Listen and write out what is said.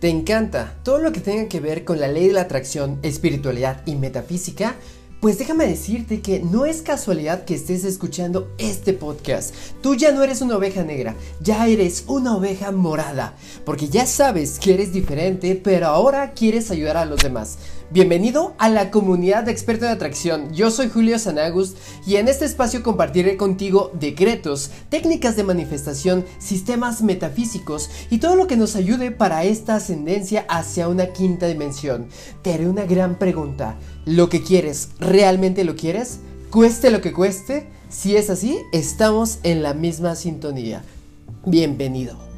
¿Te encanta todo lo que tenga que ver con la ley de la atracción, espiritualidad y metafísica? Pues déjame decirte que no es casualidad que estés escuchando este podcast. Tú ya no eres una oveja negra, ya eres una oveja morada. Porque ya sabes que eres diferente, pero ahora quieres ayudar a los demás. Bienvenido a la comunidad de expertos de atracción. Yo soy Julio Sanagust y en este espacio compartiré contigo decretos, técnicas de manifestación, sistemas metafísicos y todo lo que nos ayude para esta ascendencia hacia una quinta dimensión. Te haré una gran pregunta. ¿Lo que quieres, realmente lo quieres? Cueste lo que cueste. Si es así, estamos en la misma sintonía. Bienvenido.